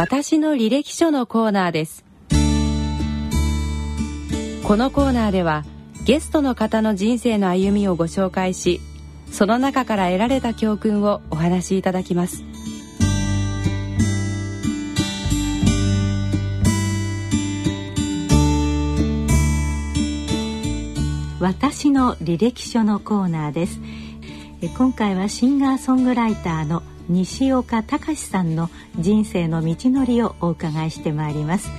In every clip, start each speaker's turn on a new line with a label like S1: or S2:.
S1: 私の履歴書のコーナーです。このコーナーではゲストの方の人生の歩みをご紹介しその中から得られた教訓をお話しいただきます。
S2: 私の履歴書のコーナーです。今回はシンガーソングライターの西岡隆さんの人生の道のりをお伺いしてまいります。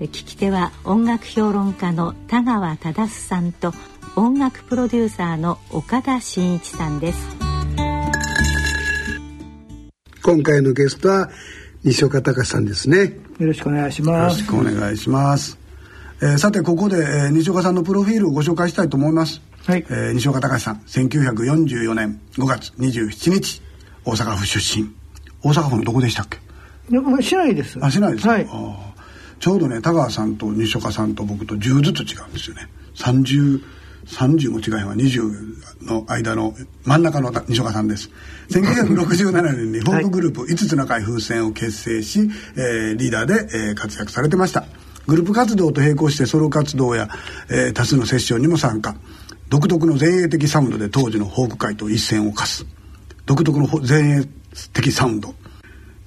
S2: 聞き手は音楽評論家の田川忠さんと音楽プロデューサーの岡田真一さんです。
S3: 今回のゲストは西岡隆さんですね。
S4: よろしくお願いします。
S5: よろしくお願いします。えー、さてここで、えー、西岡さんのプロフィールをご紹介したいと思います、はい。えー、西岡隆さん1944年5月27日大阪府出身。大阪府のどこでしたっけ？
S4: いや市内です。
S5: あ市内ですか、はい、ちょうどね田川さんと西岡さんと僕と10ずつ違うんですよね。30 30も違いは20の間の真ん中の西岡さんです。1967年にフォークグループ5つの会風船を結成し、えー、リーダーで、えー、活躍されてました。グループ活動と並行してソロ活動や、えー、多数のセッションにも参加。独特の前衛的サウンドで当時のフォーク界と一線を課す独特の前衛的サウンド。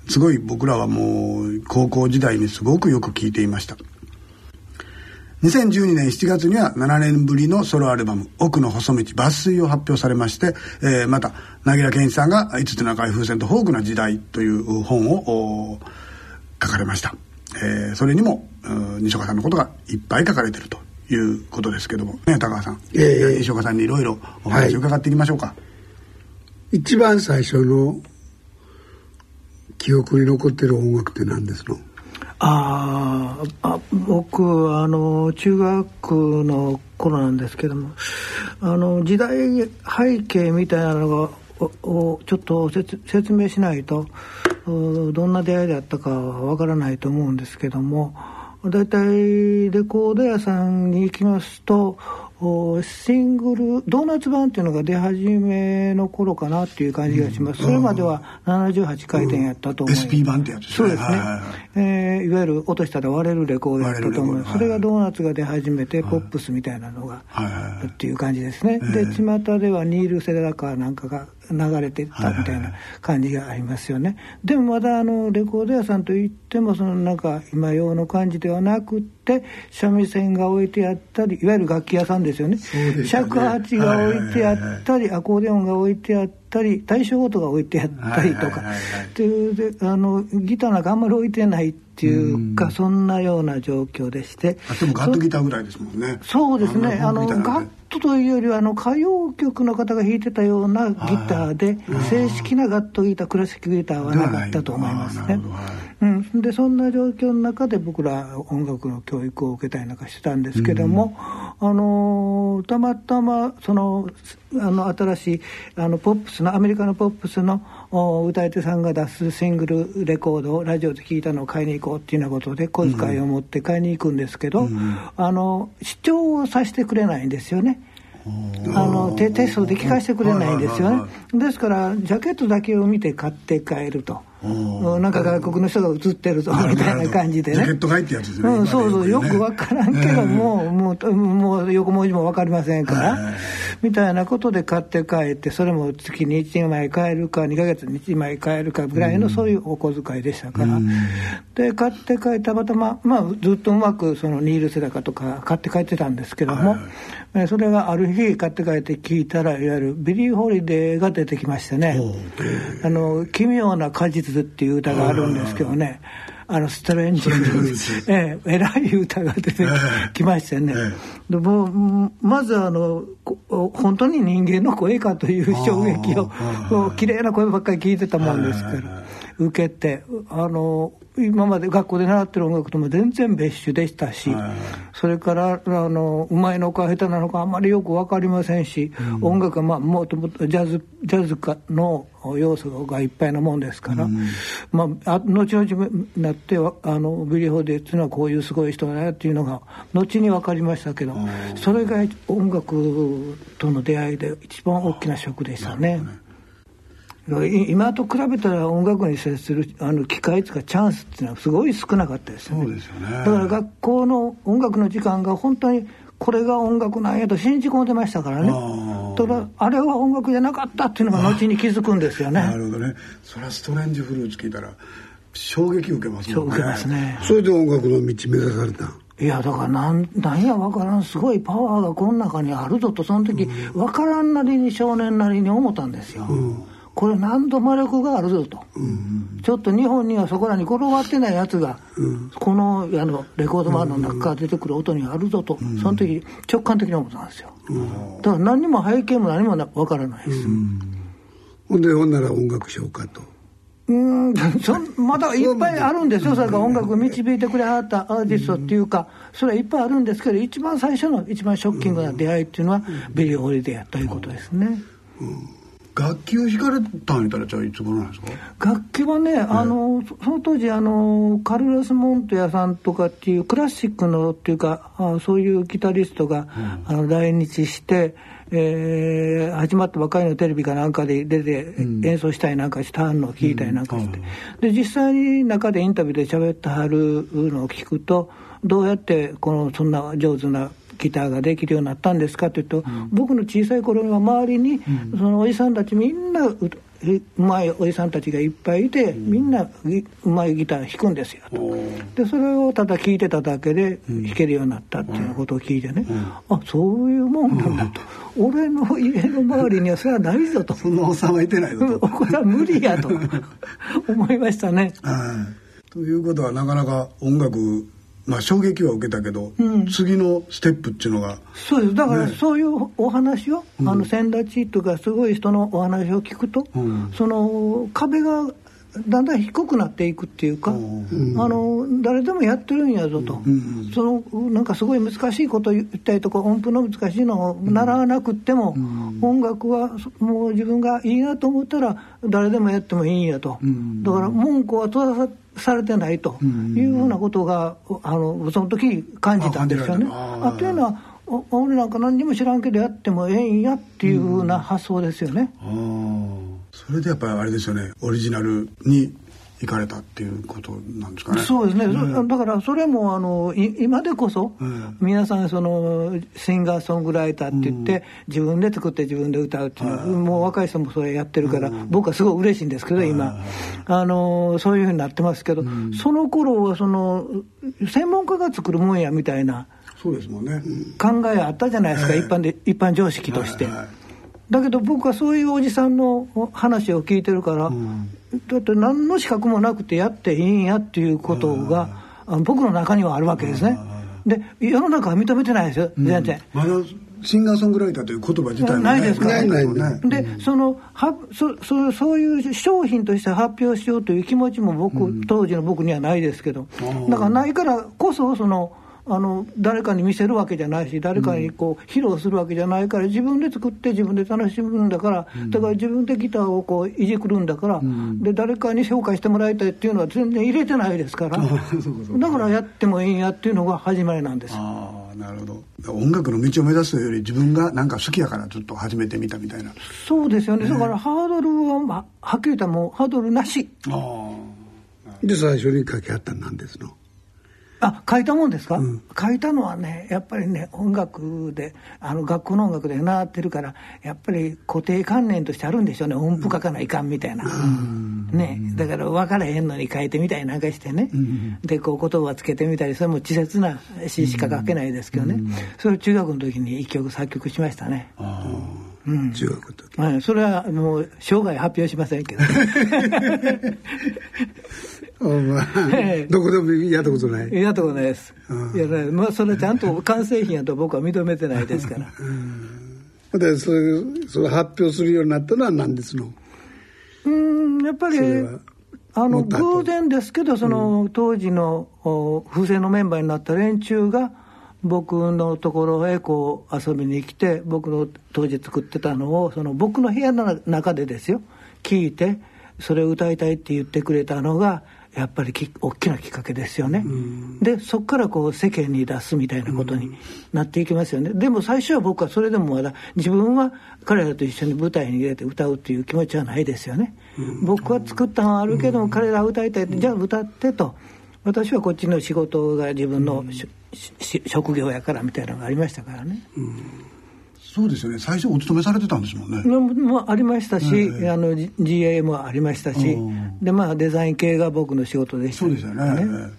S5: すごい僕らはもう高校時代にすごくよく聴いていました。2012年7月には7年ぶりのソロアルバム「奥の細道抜粋」を発表されまして、えー、また凪良健一さんが「5つの赤い風船とフォークな時代」という本を書かれました。えー、それにも西岡さんのことがいっぱい書かれてるということですけども。ね高橋さん、えー、西岡さんにいろいろお話を伺っていきましょうか、は
S3: い、一番最初の記憶に残ってる音楽って何ですの？
S4: ああ僕あの中学の頃なんですけどもあの時代背景みたいなのがをちょっと説明しないとどんな出会いであったかわからないと思うんですけども大体レコード屋さんに行きますとシングルドーナツ版っていうのが出始めの頃かなっていう感じがします、うん、それまでは78回転やったと思います、
S5: うん、SP 版ってやつ
S4: そうですね、はいはいはい。えー、いわゆる落としたら割れるレコードやったと思います、それがドーナツが出始めて、ポップスみたいなのが、はい、っていう感じですね、で巷ではニール・セラカーなんかが流れていったみたいな感じがありますよね、でもまだあのレコード屋さんといってもそのなんか今用の感じではなくて三味線が置いてあったりいわゆる楽器屋さんですよね。ね。尺八が置いてあったり、アコーディオンが置いてあったり対象音が置いてあったりとか、っていうであのギターなんかあんまり置いてないっていうか、そんなような状況でして。
S5: でもガットギターぐらいですもんね。
S4: そうですね。あのガットというよりはあの歌謡曲の方が弾いてたようなギターで正式なガットギタークラシックギターはなかったと思いますね、うん、でそんな状況の中で僕ら音楽の教育を受けたりなんかしてたんですけども、あのたまたまそのあの新しいあのポップスのアメリカのポップスの歌い手さんが出すシングルレコードをラジオで聴いたのを買いに行こうっていうようなことで小遣いを持って買いに行くんですけど、うん、あの視聴をさせてくれないんですよね。あのテテストで聞かせてくれないんですよね。ですからジャケットだけを見て買って帰ると。なんか外国の人が映ってるぞみたいな感じでね。ジャ
S5: ケット買いってやつですね。
S4: うん、そうそう、よくわからんけども、もう、もう横文字もわかりませんから、みたいなことで買って帰って、それも月に1枚買えるか、2ヶ月に1枚買えるかぐらいの、そういうお小遣いでしたから。で、買って帰たまたま、まあ、ずっとうまく、そのニール・セダカとか買って帰ってたんですけども、それがある日買って帰って聞いたら、いわゆるビリー・ホリデーが出てきましてね、あの、奇妙な果実っていう歌があるんですけどね、あの Strange ええ、偉い歌が出てきましてね、でもまずあの本当に人間の声かという衝撃を綺麗な声ばっかり聞いてたもんですから受けてあの今まで学校で習ってる音楽とも全然別種でしたし、それからあのうまいのか下手なのかあんまりよく分かりませんし、うん、音楽は、まあ、もともとジャズジャズかの要素がいっぱいなもんですから、うん、まあ、後々になってあのビリー・ホリデーっていうのはこういうすごい人だなっていうのが後に分かりましたけど、それが音楽との出会いで一番大きなショックでしたね。今と比べたら音楽に接するあの機会とかチャンスっていうのはすごい少なかったですよね。
S5: そうですよね。
S4: だから学校の音楽の時間が本当にこれが音楽なんやと信じ込んでましたからね。ただあれは音楽じゃなかったっていうのが後に気づくんですよね。
S5: なるほどね。それはストレンジフルーツ聞いたら衝撃受けますもんね。
S4: 受けますね。
S3: それで音楽の道目指されたん？
S4: いやだからなんなんやわからんすごいパワーがこの中にあるぞとその時わからんなりに少年なりに思ったんですよ、これ何度魔力があるぞと、ちょっと日本にはそこらに転がってないやつが、このあのレコード盤の中から出てくる音にあるぞと、その時直感的に思ったんですよ、だから何にも背景も何もなわからないです、
S3: ほんでほんなら音楽しようかと。
S4: うん。そん まだいっぱいあるんですよ、それから音楽を導いてくれはったアーティストっていうか、それはいっぱいあるんですけど、一番最初の、一番ショッキングな出会いっていうのは、ビリー・ホリデーということですね。
S5: 楽器を弾かれたん言ったらじゃあいつ頃なんですか？
S4: 楽器はね、あのそその当時あの、カルロス・モントヤさんとかっていうクラシックのっていうか、あそういうギタリストが、あの来日して、えー始まったばかりのテレビかなんかで出て演奏したりなんかしたのを聞いたりなんかして、で実際に中でインタビューで喋ってはるのを聞くとどうやってこのそんな上手なギターができるようになったんですかというと、僕の小さい頃は周りに、そのおじさんたちみんなううまいおじさんたちがいっぱいいて、みんなぎうまいギター弾くんですよと。でそれをただ聴いてただけで弾けるようになったっていうことを聞いてね、あそういうもんなんだと、俺の家の周りにはそれはないぞと。
S5: そんなおっさんはいてないぞと。
S4: これは無理やと思いましたね。
S5: はい。ということはなかなか音楽まあ衝撃は受けたけど、次のステップっていうのが
S4: そうです。だからそういうお話を、あの先立ちとかすごい人のお話を聞くと、その壁がだんだん低くなっていくっていうか、あの誰でもやってるんやぞと、そのなんかすごい難しいこと言ったりとか音符の難しいのを習わなくっても、音楽はもう自分がいいなと思ったら誰でもやってもいいんやと、だから文句は閉ざさされてないというふうなことがあのその時感じたんですよね。
S5: あ
S4: というのはお俺なんか何にも知らんけどやってもええんやっていうふうな発想ですよね。
S5: それでやっぱりあれですよね。オリジナルに行かれたっていうことなんですかね。
S4: そうですね、そだからそれもあのい今でこそ、
S5: ん。
S4: 皆さんそのシンガーソングライターって言って、自分で作って自分で歌うっていうのは、もう若い人もそれやってるから、僕はすごい嬉しいんですけど今、あのそういうふうになってますけど、その頃はその専門家が作るもんやみたいな
S5: そうですもんね、
S4: 考えあったじゃないですか、一般で一般常識として。
S5: はいはい
S4: だけど僕はそういうおじさんの話を聞いてるから、だって何の資格もなくてやっていいんやっていうことが、あの僕の中にはあるわけですね。で世の中は認めてないですよ全然。
S5: まだシンガーソングライターという言葉自体も、ね、
S4: ないですか？ら
S3: ないない。ない
S5: ね
S4: でそのはそそそういう商品として発表しようという気持ちも僕、当時の僕にはないですけど。だからないからこそそのあの誰かに見せるわけじゃないし誰かにこう披露するわけじゃないから自分で作って自分で楽しむんだから、だから自分でギターをこういじくるんだから、で誰かに紹介してもらいたいっていうのは全然入れてないですから だからやってもいいんやっていうのが始まりなんです。
S5: ああなるほど。音楽の道を目指すより自分がなんか好きやからずっと始めてみたみたいな。
S4: そうですよね、だからハードルは、まあ、はっきり言ったらもうハードルなし。
S5: あ
S3: で最初に書きはったんですの？
S4: あ書いたもんですか、書いたのはねやっぱりね音楽であの学校の音楽で習ってるからやっぱり固定観念としてあるんでしょうね。音符書かないかんみたいな、ね、だから分からへんのに書いてみたりなんかしてね、でこう言葉つけてみたりそれも稚拙な詩しか書けないですけどね、それを中学の時に一曲作曲しましたね、うん。
S3: 中学の時。
S4: はい、それはもう生涯発表しませんけど。
S3: お前
S4: ええ
S3: どこでもやったことない。
S4: やったことないです、いやねまあ、それちゃんと完成品やと僕は認めてないですから。
S3: でそれそれ発表するようになったのは何ですの？
S4: うんやっぱりあの偶然ですけどその、当時のお風船のメンバーになった連中が僕のところへこう遊びに来て僕の当時作ってたのをその僕の部屋の中でですよ。聞いてそれを歌いたいって言ってくれたのがやっぱりき大きなきっかけですよね。でそこからこう世間に出すみたいなことになっていきますよね。でも最初は僕はそれでもまだ自分は彼らと一緒に舞台に入れて歌うっていう気持ちはないですよね。僕は作ったのはあるけども彼らは歌いたいじゃあ歌ってと。私はこっちの仕事が自分の、職業やからみたいなのがありましたからね。
S5: そうですよね最初お勤めされてたんですもんね。
S4: もありましたし、えあの GA もありましたし、でまあデザイン系が僕の仕事でした、
S5: ね、そうですよね。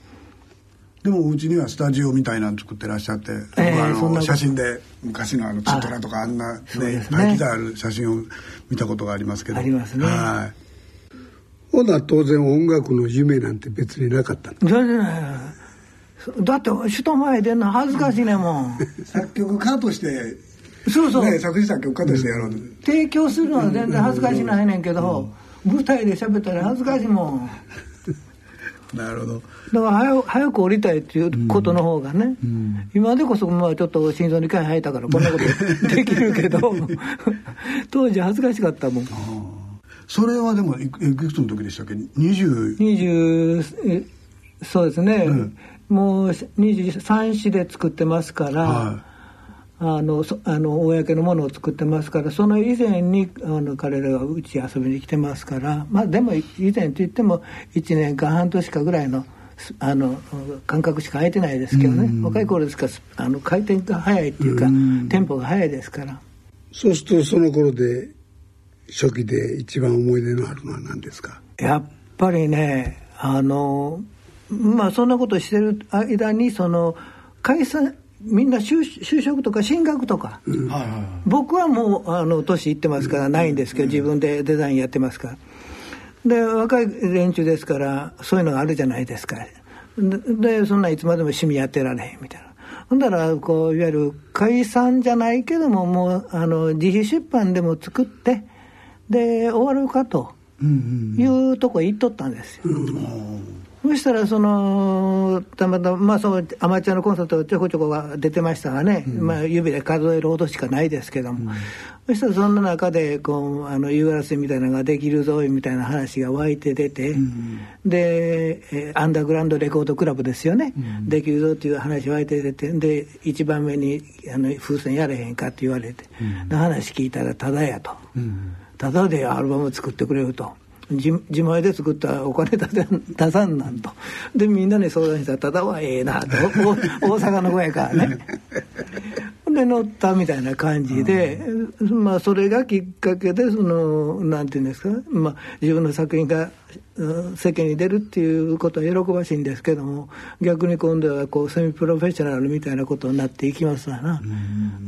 S5: でもお家にはスタジオみたいなの作ってらっしゃって、えー、あの写真で昔のあのツトラとかあんなねね機材ある写真を見たことがありますけど。
S4: ありますね。はい。
S3: ほな当然音楽の夢なんて別になかった
S4: だって人前出んの恥ずかしいねもん
S5: 作曲家として
S4: そうそう、
S5: ね、作詞作曲家としてやろうと、
S4: 提供するのは全然恥ずかしないねんけど、うん、舞台で喋ったら恥ずかしいもん。
S5: なるほど。だ
S4: から早早く降りたいっていうことの方がね、うん、今でこそまあちょっと心臓に回入ったからこんなことできるけど 当時恥ずかしかったもん。
S5: それはでもいくつの時でしたっけ？20…
S4: 20そうですね、うん、もう23市で作ってますから、はいあのあの公のものを作ってますからその以前にあの彼らがうち遊びに来てますからまあでも以前といっても1年間半年かぐらいのあの感覚しか空いてないですけどね、若い頃ですからあの回転が早いっていうか、テンポが早いですから。
S3: そうするとその頃で初期で一番思い出のあるのは何ですか？
S4: やっぱりねあのまあそんなことしてる間にその解散みんな就就職とか進学とか、うん、僕はもうあの年いってますからないんですけど、自分でデザインやってますから。で若い連中ですからそういうのがあるじゃないですか。でそんないつまでも趣味やってられへんみたいな。ほんだらこういわゆる解散じゃないけどももうあの自費出版でも作ってで終わるかというとこ行っとったんですよ、うんそしたらそのたまたま、まあ、そうアマチュアのコンサートちょこちょこが出てましたがね、うん、まあ、指で数えるほどしかないですけども、うん、そしたらそんな中でこうあの URS みたいなのができるぞみたいな話が湧いて出て、うん、で、えー、アンダーグラウンドレコードクラブですよね、できるぞっていう話湧いて出てで一番目にあの風船やれへんかって言われて、話聞いたらただやと、ただでアルバム作ってくれると。自自前で作ったお金出出さんなんと。でみんなに相談したら「ただはええな」と。大阪の子やからね。で乗ったみたいな感じで、うん、まあそれがきっかけでそのなんていうんですか、まあ、自分の作品が世間に出るっていうことは喜ばしいんですけども逆に今度はこうセミプロフェッショナルみたいなことになっていきますわな、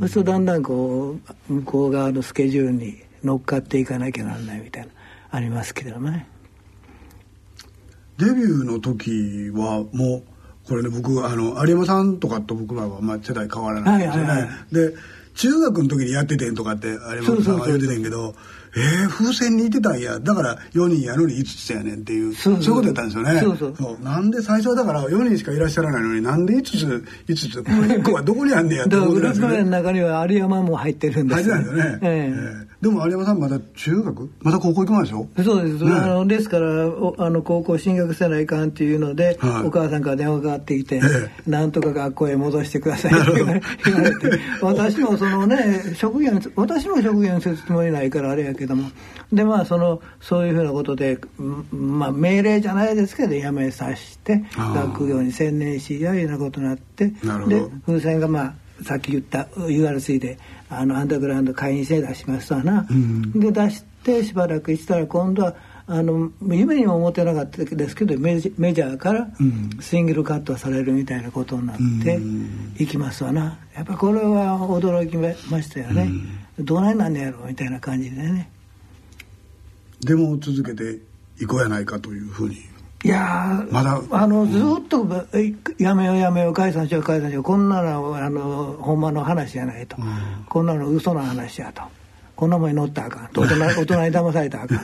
S4: うん、そうだんだんこう向こう側のスケジュールに乗っかっていかなきゃならないみたいな。ありますけどね。
S5: デビューの時はもうこれね僕あの有山さんとかと僕らはまあ世代変わらないですよね、はいはいはい、で中学の時にやっててんとかって有山さんは言うててんけどえー、風船にいてたんや。だから4人やのに5つやねんっていうそういうことやったんですよね。そうそう。なんで最初はだから4人しかいらっしゃらないのになんで5つ5つこの1個はどこにあんねやって思ってたんですよ、ね、
S4: の中には有山も入ってる
S5: んですよ、ね、えー、えーでも有山さんまだ中学？まだ高校行く前でしょ？
S4: そうです、ね、あのですからあの高校進学せないかんっていうので、はい、お母さんから電話がかかってきて、ええ、なんとか学校へ戻してくださいって言われて私もそのね職業私も職業にするつもりないからあれやけども。でまあそのそういうふうなことで、まあ、命令じゃないですけど辞めさせて学業に専念しやいうなことになってで風船がまあさっき言った URC であのアンダーグラウンド会員制出しますわな、うん、で出してしばらくしたら今度はあの夢にも思ってなかったですけどメジメジャーからシングルカットされるみたいなことになっていきますわな。やっぱこれは驚きましたよね、うん、どないなんねやろみたいな感じでね。
S5: でも続けていこうやないかというふうに
S4: いやまだあのずっと、やめようやめよう解散しよう解散しよう。こんなのあのほんまの話じゃないと、うん、こんなの嘘の話やと。こんなもんに乗ったらあかん。大人 大人に騙されたらあかん。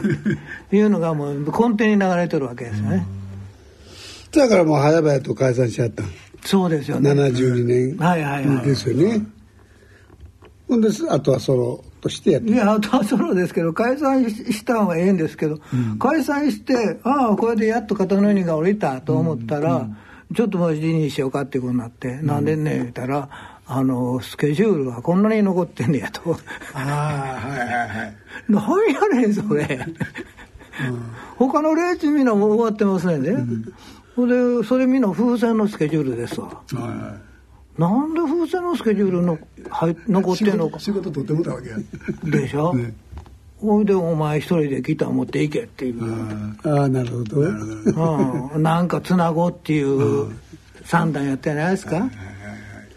S4: というのがもう根底に流れてるわけですよね、
S3: うん、だからもう早々と解散しちゃった
S4: そうですよね。
S3: 72年。
S4: はいはいはい。
S3: ですよね、ほんであとはソロとしてやって。
S4: いやそうですけど解散した方がええんですけど、うん、解散してああこれでやっと肩の荷が下りたと思ったら、うん。うん、ちょっともう辞任しようかっていうことになって、うん、なんでね言ったらあのスケジュールがこんなに残ってんねやと。ああはいはいはい。何やねんそれ、うん、他のレースみんなも終わってますねんうん、でそれみんな風船のスケジュールですわ、はいはいなんで風船のスケジュールのはい残ってんのか。
S5: 仕事取ってもたわけや。
S4: でしょ、ね、ほいでお前一人でギター持っていけっていう。
S3: ああなるほど。
S4: うん、なんかつなごうっていう算段やってないですか、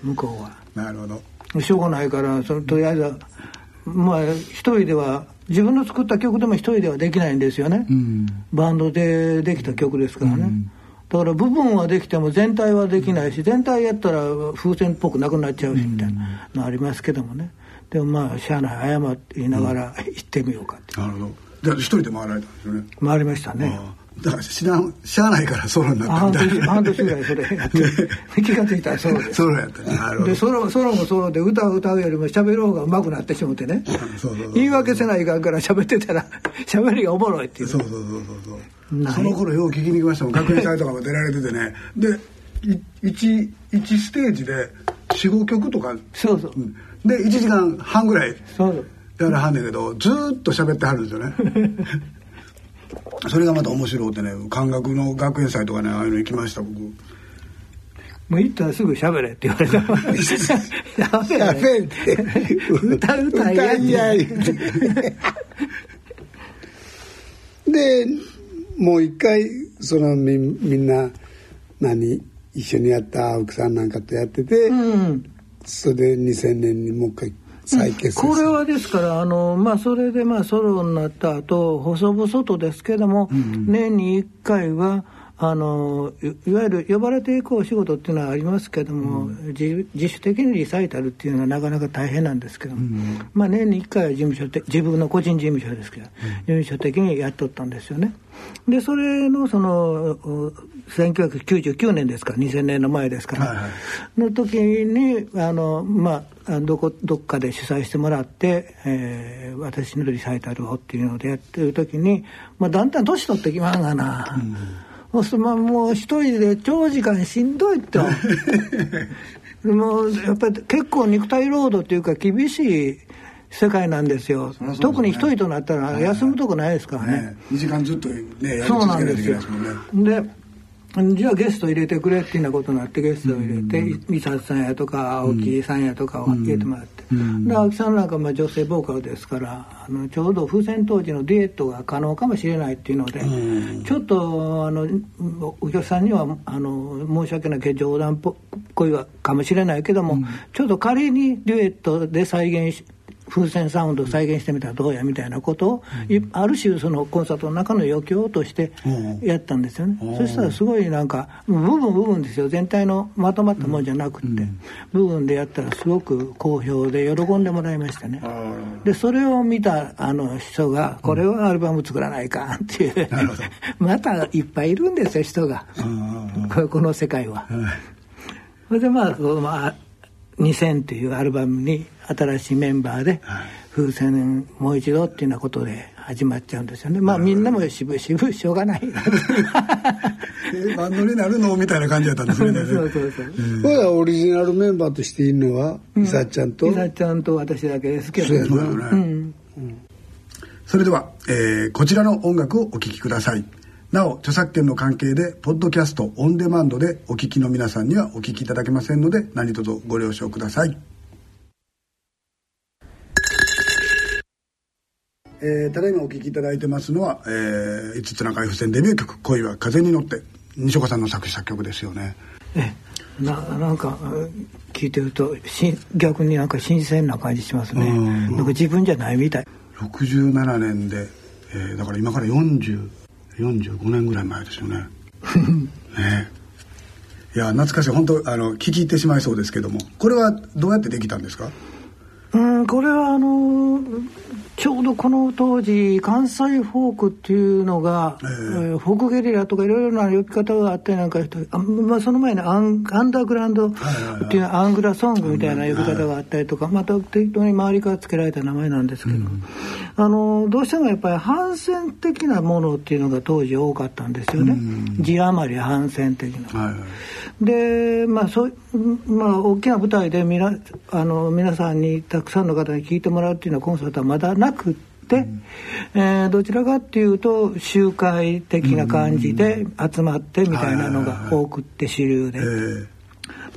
S4: 向こうは。
S5: なるほ
S4: ど。しょうがないからそのとりあえずまあ一人では自分の作った曲でも一人ではできないんですよね、うん、バンドでできた曲ですからね、うんだから部分はできても全体はできないし全体やったら風船っぽくなくなっちゃうしみたいなのありますけどもね。でもまあしゃあない謝って言いながら行ってみようかって、
S5: なるほど。じゃあ一人で回られたんですよね。
S4: 回りましたね。
S5: だから知らんしゃあないからソロになったみたい
S4: な。半年 ぐらいそれやって。気が付いたらソロです。
S5: ソロやったね。
S4: なるほど。でソロソロもソロで歌を歌うよりも喋る方が上手くなってしもてね。言い訳せないかんから喋ってたら喋りがおもろいっていう。
S5: そうそうそうそうそうその頃よう聞きに来ましたもん。学園祭とかも出られててね。で 1, 1ステージで45曲とか。
S4: そうそう、
S5: で1時間半ぐらいやらはんねんけどずっと喋ってはるんですよね。それがまた面白うてね感覚の学園祭とかねああいうの行きました僕。
S4: もう行ったらすぐ喋れって言われた。
S3: 喋れって。
S4: 歌歌いやい。や
S3: でもう一回そのみみんな何一緒にやった青木さんなんかとやってて、うん、それで2000年にもう一回再結
S4: 成、うん、これはですからあの、まあ、それでまあソロになった後細々とですけども、うん、年に1回はあのいわゆる呼ばれていくお仕事っていうのはありますけども、うん、自自主的にリサイタルっていうのはなかなか大変なんですけども、うん、まあ、年に1回は事務所自分の個人事務所ですけど、うん、事務所的にやっとったんですよね。でそれのその1999年ですから2000年の前ですから、はいはい、の時にあの、まあ、どこどっかで主催してもらって、えー、私のリサイタルをっていうのでやってる時に、まあ、だんだん年取ってきまんがな。そうするともう一人で長時間しんどいと もうやっぱり結構肉体労働というか厳しい世界なんですよ、ね、特に一人となったら休むとこないですからね、ね
S5: 2時間ずっとねやり続けないといけないですもんね。で
S4: じゃあゲスト入れてくれっていうようなことになってゲストを入れて美里さんやとか青木さんやとかを入れてもらって、で青木さんなんかまあ女性ボーカルですからあのちょうど風船当時のデュエットが可能かもしれないっていうので、ちょっとあのお客さんにはあの申し訳ないけど冗談っぽいかもしれないけども、ちょっと仮にデュエットで再現し風船サウンドを再現してみたらどうやみたいなことを、うん、ある種そのコンサートの中の余興としてやったんですよね、うん、そしたらすごいなんか部分部分ですよ。全体のまとまったもんじゃなくって、うん、部分でやったらすごく好評で喜んでもらいましたね。でそれを見たあの人がこれはアルバム作らないかっていう、またいっぱいいるんですよ人が。この世界は。それでまあ、まあ2000というアルバムに新しいメンバーで風船もう一度っていうようなことで始まっちゃうんですよね。まあみんなも渋々しょうがない。
S5: えバンドになるのみたいな感じだったんですね。そうそう
S3: そう、うん、オリジナルメンバーとしているのは伊佐ちゃんと？伊
S4: 佐ちゃんと私だけですけど。そうやね、
S5: うん、それでは、えー、こちらの音楽をお聴きください。なお著作権の関係でポッドキャストオンデマンドでお聞きの皆さんにはお聞きいただけませんので何卒ご了承くださいえー、ただいまお聴きいただいてますのは、えー、五つ中井付箋デビュー曲「恋は風に乗って」西岡さんの作詞作曲ですよね。
S4: えななんか聞いてるとし逆になんか新鮮な感じしますね。なんか自分じゃないみたい。
S5: 67年で、えー、だから今から40 45年ぐらい前ですよね。ねいや懐かしい本当あの聞き入ってしまいそうですけどもこれはどうやってできたんですか？
S4: うんこれはあのちょうどこの当時関西フォークっていうのが、えー、フォークゲリラとかいろいろな呼び方があったりなんかしてあ、まあ、その前にアンアンダーグラウンドっていうアングラソングみたいな呼び方があったりとか、また適当に周りから付けられた名前なんですけど、うん、あのどうしてもやっぱり反戦的なものっていうのが当時多かったんですよね、うん、字余り反戦的な。はいでまあそうまあ、大きな舞台でみなあの皆さんにたくさんの方に聴いてもらうっていうようなコンサートはまだなくって、うん、えー、どちらかっていうと集会的な感じで集まってみたいなのが多くって主流で。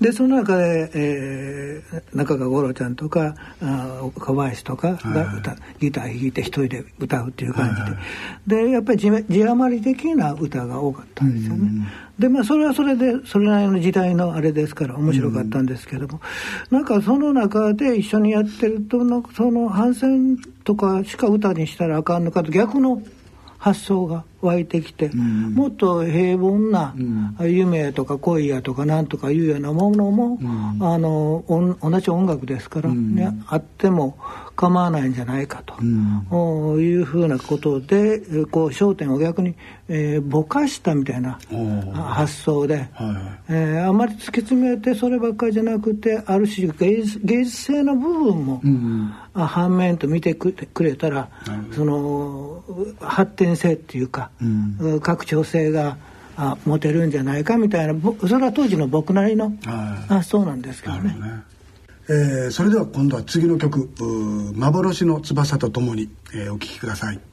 S4: でその中で、えー、中川五郎ちゃんとかあ岡林とかが歌、ギター弾いて一人で歌うっていう感じで、でやっぱり字字余り的な歌が多かったんですよね。でまあそれはそれでそれなりの時代のあれですから面白かったんですけども、うん、なんかその中で一緒にやってるとなんかその反戦とかしか歌にしたらあかんのかと逆の発想が湧いてきて、うん、もっと平凡な夢とか恋やとかなんとかいうようなものも、うん、あの同じ音楽ですからね、うん、あっても構わないんじゃないかと、うん、いうふうなことでこう焦点を逆に、えー、ぼかしたみたいな発想で、はい。えー、あまり突き詰めてそればっかりじゃなくてある種芸術性の部分も、うん、反面と見てくれたら、その発展性っていうか、うん、拡張性があ持てるんじゃないかみたいなそれは当時の僕なりの発想なんですけどね。
S5: えー、それでは今度は次の曲「幻の翼とともに」えー、お聴きください。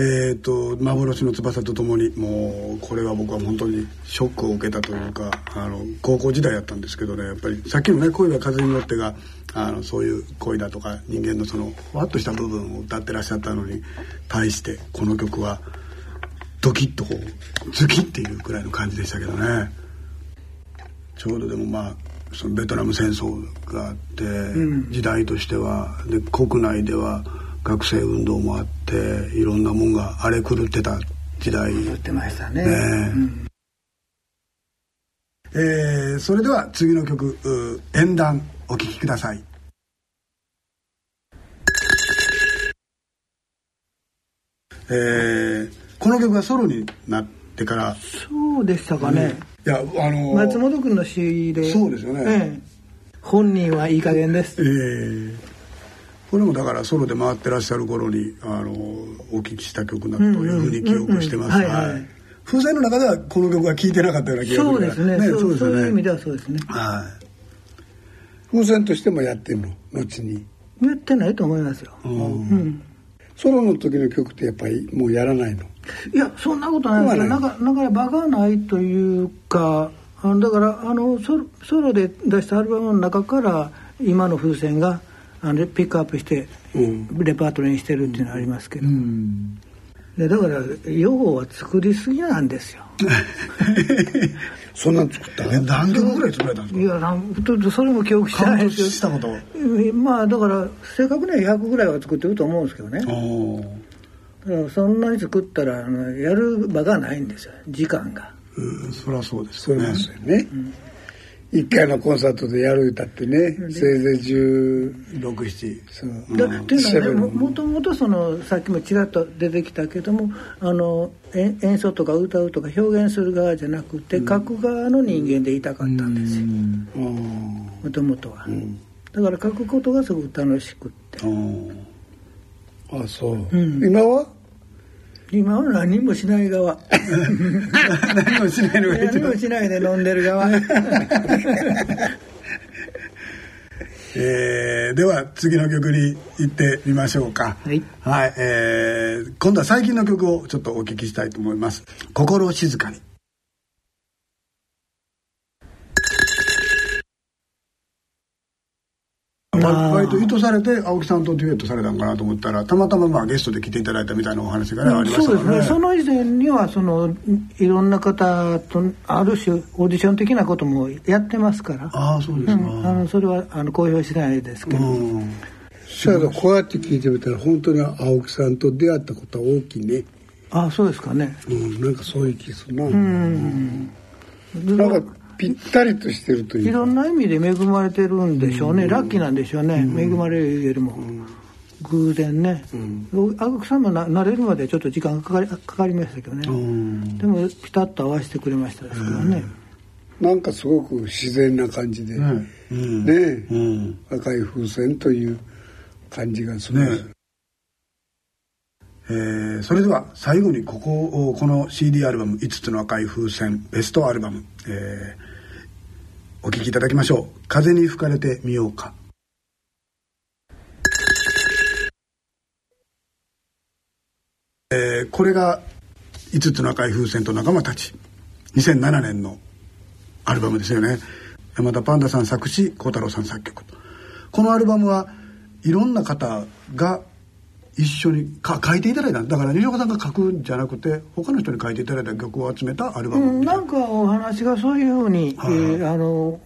S5: えーと、幻の翼とともにもうこれは僕は本当にショックを受けたというかあの高校時代やったんですけどねやっぱりさっきのね「恋は風に乗ってが」あのそういう恋だとか人間のそのふわっとした部分を歌ってらっしゃったのに対してこの曲はドキッとこうズキッっていうくらいの感じでしたけどね。ちょうどでもまあそのベトナム戦争があって、うん、時代としてはで国内では学生運動もあっていろんなもんが荒れ狂ってた時代。
S4: 言ってましたね。ね、うん、
S5: えー、それでは次の曲「演談」お聴きください。えー、この曲がソロになってから。
S4: そうでしたかね、
S5: いやあのー、
S4: 松本君の詩で。
S5: そうですよね、ええ、
S4: 本人はいい加減です。
S5: ええ。ー、これもだからソロで回ってらっしゃる頃にあのお聞きした曲だというふうに記憶してます。はい風船の中ではこの曲は聴いてなかったような気が
S4: そうですね。ねそうですね。そういう意味ではそうですね。
S3: はい。風船としてもやってんの？後に。
S4: やってないと思いますよ、うん、うん。
S3: ソロの時の曲ってやっぱりもうやらないの？
S4: いやそんなことないですけどなんかなんか場がないというかあのだからあのソロソロで出したアルバムの中から今の風船があのピックアップして、レパートリーにしてるっていうのはありますけど、うん、でだから用語は作りすぎなんですよ。
S3: そんなん作った
S5: 何曲ぐらい作られたんですか？いや
S4: なんそれも記憶してないです
S5: したこと
S4: まあだから正確には100ぐらいは作ってると思うんですけどね。だからそんなに作ったらあのやる場がないんですよ時間が。
S5: うんそりゃそうです
S3: よね。そうですよね、うん一回のコンサートでやる歌ってね、せいぜい1617
S4: そう。だっていうのはねもともとそのさっきもちらっと出てきたけどもあの演奏とか歌うとか表現する側じゃなくて、書く側の人間でいたかったんですよ。もともとは、だから書くことがすごく楽しくって。
S3: あそう、今は？
S4: 今は何もしない側。
S5: 何もしないのが
S4: 何もしないで飲んでる側
S5: えー、では次の曲に行ってみましょうか。はい、はいえー、今度は最近の曲をちょっとお聞きしたいと思います「心静かに」割と意図されて青木さんとデュエットされたんかなと思ったらたまたままあゲストで来ていただいたみたいなお話がありましたね、そうですね。
S4: その以前にはそのいろんな方とある種オーディション的なこともやってますから。
S5: ああそうですか、
S4: うん、あのそれはあの公表しないですけど、う
S3: ん。こうやって聞いてみたら本当に青木さんと出会ったことは大きいね。
S4: ああそうですかね。
S3: うんなんかそういう気するな。うん。なんかぴったりとしてるという
S4: いろんな意味で恵まれてるんでしょうね、ラッキーなんでしょうね、恵まれるよりも、偶然ね、青木さんもな慣れるまでちょっと時間かかりかかりましたけどね、でもピタッと合わせてくれましたですからね、
S3: なんかすごく自然な感じで、ね。赤い風船という感じがする、ね
S5: えー、それでは最後にこここの CD アルバム「5つの赤い風船」ベストアルバム、えー、お聴きいただきましょう「風に吹かれてみようか」えー、これが「5つの赤い風船と仲間たち」2007年のアルバムですよね。山田パンダさん作詞孝太郎さん作曲。このアルバムはいろんな方が一緒にか書いていただいただから西岡さんが書くんじゃなくて他の人に書いていただいた曲を集めたアルバム、
S4: うん、なんかお話がそういうふうに、はい、えー、あの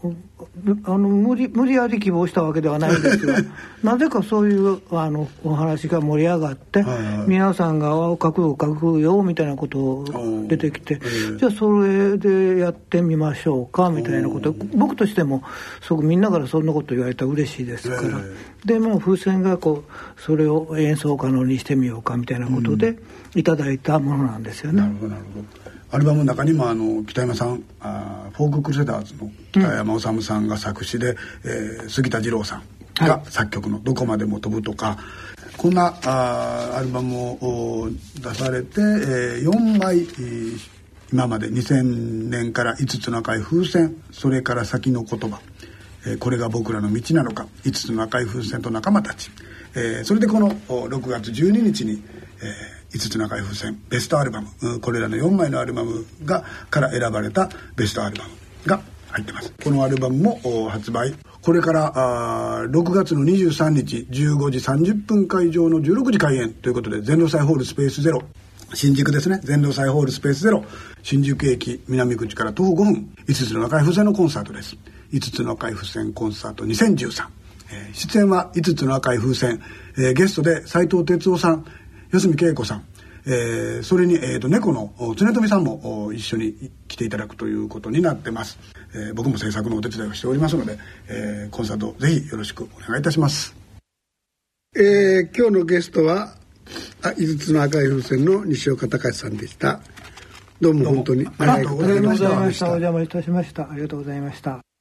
S4: あの無理無理やり希望したわけではないんですが なぜかそういうあのお話が盛り上がって、はいはい、皆さんが「書く書くよ」みたいなこと出てきて、じゃあそれでやってみましょうかみたいなこと。僕としてもすごくみんなからそんなこと言われたら嬉しいですから、でまあ風船がこうそれを演奏可能にしてみようかみたいなことでいただいたものなんですよね。
S5: なるほどなるほどアルバムの中にもあの北山さんあフォーククルセダーズの北山治さんが作詞で、うん、えー、杉田二郎さんが作曲の「どこまでも飛ぶ」とか、こんなあアルバムを出されて、えー、4枚、えー、今まで2000年から5つの赤い風船それから先の言葉、えー、これが僕らの道なのか5つの赤い風船と仲間たち、えー、それでこの6月12日に、えー5つの赤い風船ベストアルバムこれらの4枚のアルバムがから選ばれたベストアルバムが入ってます。このアルバムも発売。これからあ6月の23日15時30分会場の16時開演ということで全労祭ホールスペースゼロ。新宿ですね。全労祭ホールスペースゼロ。新宿駅南口から徒歩5分。5つの赤い風船のコンサートです。5つの赤い風船コンサート2013、出演は5つの赤い風船、えー、ゲストで斉藤哲夫さん。四隅恵子さん、えー、それに、えーと、猫の常富さんも一緒に来ていただくということになってます、えー、僕も制作のお手伝いをしておりますので、えー、コンサートぜひよろしくお願いいたします、
S3: えー、今日のゲストはあ5つの赤い風船の西岡隆さんでした。どうも本当に
S4: ありがとうございました。お邪魔いたしました。ありがとうございました